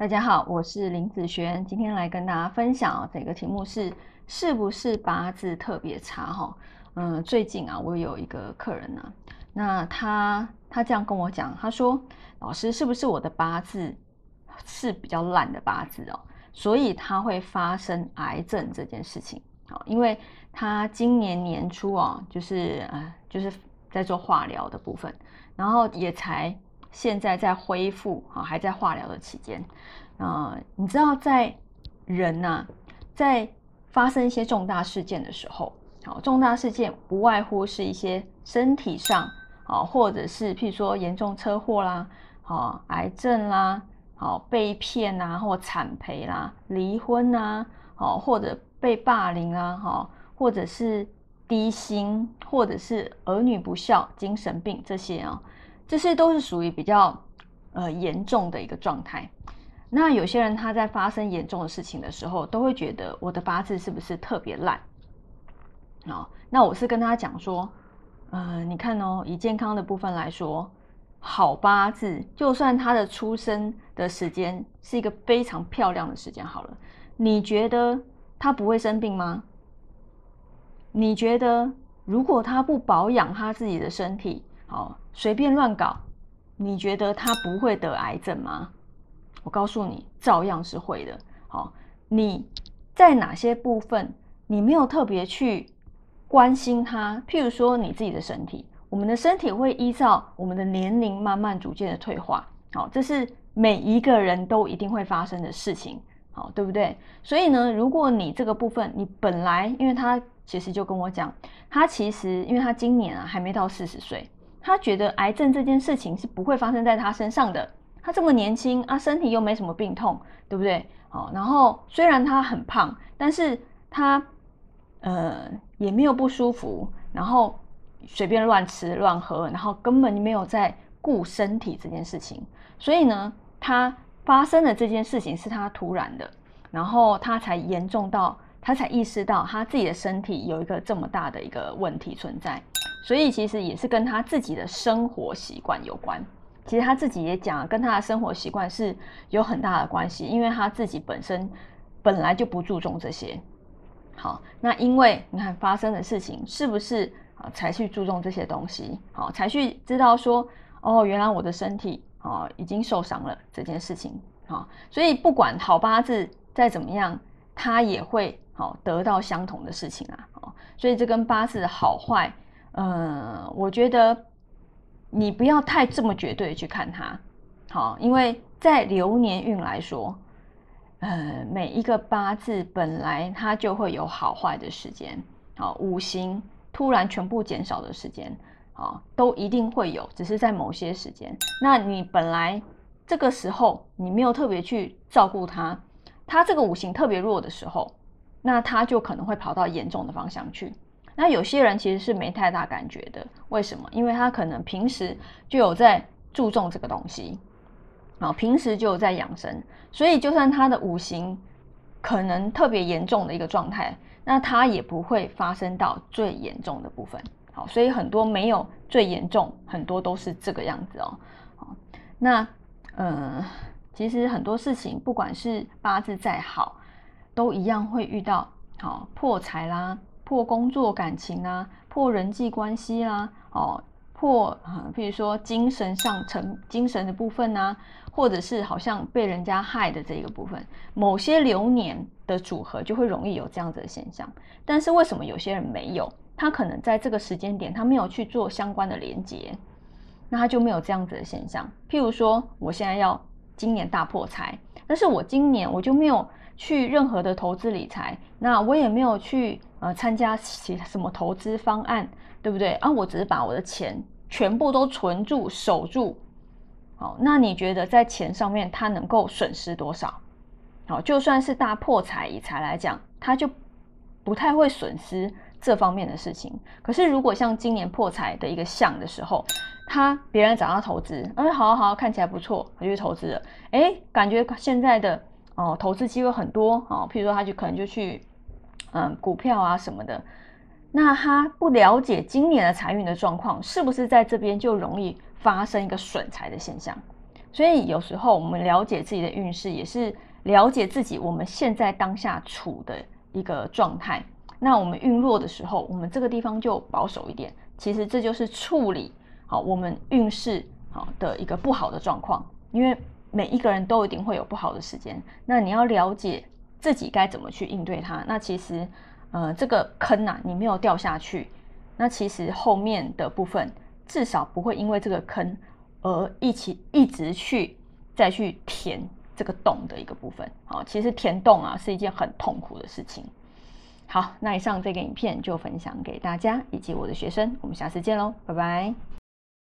大家好，我是林子璇，今天来跟大家分享这个题目是是不是八字特别差哈？嗯，最近啊，我有一个客人呢，那他他这样跟我讲，他说老师是不是我的八字是比较烂的八字哦？所以他会发生癌症这件事情啊，因为他今年年初啊，就是呃，就是在做化疗的部分，然后也才。现在在恢复啊，还在化疗的期间啊。你知道，在人呐，在发生一些重大事件的时候，好，重大事件不外乎是一些身体上啊，或者是譬如说严重车祸啦，好，癌症啦，好，被骗呐，或惨赔啦，离婚呐，好，或者被霸凌啊，哈，或者是低薪，或者是儿女不孝、精神病这些啊。这些都是属于比较呃严重的一个状态。那有些人他在发生严重的事情的时候，都会觉得我的八字是不是特别烂？啊，那我是跟他讲说，呃，你看哦，以健康的部分来说，好八字，就算他的出生的时间是一个非常漂亮的时间，好了，你觉得他不会生病吗？你觉得如果他不保养他自己的身体？好，随便乱搞，你觉得他不会得癌症吗？我告诉你，照样是会的。好，你在哪些部分你没有特别去关心他？譬如说你自己的身体，我们的身体会依照我们的年龄慢慢逐渐的退化。好，这是每一个人都一定会发生的事情。好，对不对？所以呢，如果你这个部分你本来，因为他其实就跟我讲，他其实因为他今年啊还没到四十岁。他觉得癌症这件事情是不会发生在他身上的。他这么年轻啊，身体又没什么病痛，对不对？好，然后虽然他很胖，但是他呃也没有不舒服，然后随便乱吃乱喝，然后根本就没有在顾身体这件事情。所以呢，他发生的这件事情是他突然的，然后他才严重到他才意识到他自己的身体有一个这么大的一个问题存在。所以其实也是跟他自己的生活习惯有关。其实他自己也讲，跟他的生活习惯是有很大的关系，因为他自己本身本来就不注重这些。好，那因为你看发生的事情，是不是啊才去注重这些东西？好，才去知道说，哦，原来我的身体啊已经受伤了这件事情。好，所以不管好八字再怎么样，他也会好得到相同的事情啊。好，所以这跟八字的好坏。嗯，我觉得你不要太这么绝对去看它，好，因为在流年运来说，呃，每一个八字本来它就会有好坏的时间，好，五行突然全部减少的时间，好，都一定会有，只是在某些时间，那你本来这个时候你没有特别去照顾它，它这个五行特别弱的时候，那它就可能会跑到严重的方向去。那有些人其实是没太大感觉的，为什么？因为他可能平时就有在注重这个东西，啊，平时就有在养生，所以就算他的五行可能特别严重的一个状态，那他也不会发生到最严重的部分。好，所以很多没有最严重，很多都是这个样子哦。好，那嗯，其实很多事情，不管是八字再好，都一样会遇到好破财啦。破工作感情啊，破人际关系啦，哦，破啊，比如说精神上成精神的部分呐，或者是好像被人家害的这个部分，某些流年的组合就会容易有这样子的现象。但是为什么有些人没有？他可能在这个时间点，他没有去做相关的连接，那他就没有这样子的现象。譬如说，我现在要今年大破财，但是我今年我就没有去任何的投资理财，那我也没有去。呃，参加其什么投资方案，对不对？啊，我只是把我的钱全部都存住、守住。好，那你觉得在钱上面它能够损失多少？好，就算是大破财以财来讲，它就不太会损失这方面的事情。可是如果像今年破财的一个项的时候，他别人找他投资，哎，好好看起来不错，他就投资了。哎，感觉现在的哦投资机会很多哦，譬如说他就可能就去。嗯，股票啊什么的，那他不了解今年的财运的状况，是不是在这边就容易发生一个损财的现象？所以有时候我们了解自己的运势，也是了解自己我们现在当下处的一个状态。那我们运弱的时候，我们这个地方就保守一点。其实这就是处理好我们运势好的一个不好的状况，因为每一个人都一定会有不好的时间。那你要了解自己该怎么去应对它。那其实，呃，这个坑呐，你没有掉下去，那其实后面的部分至少不会因为这个坑而一起一直去再去填这个洞的一个部分。好，其实填洞啊是一件很痛苦的事情。好，那以上这个影片就分享给大家以及我的学生，我们下次见喽，拜拜。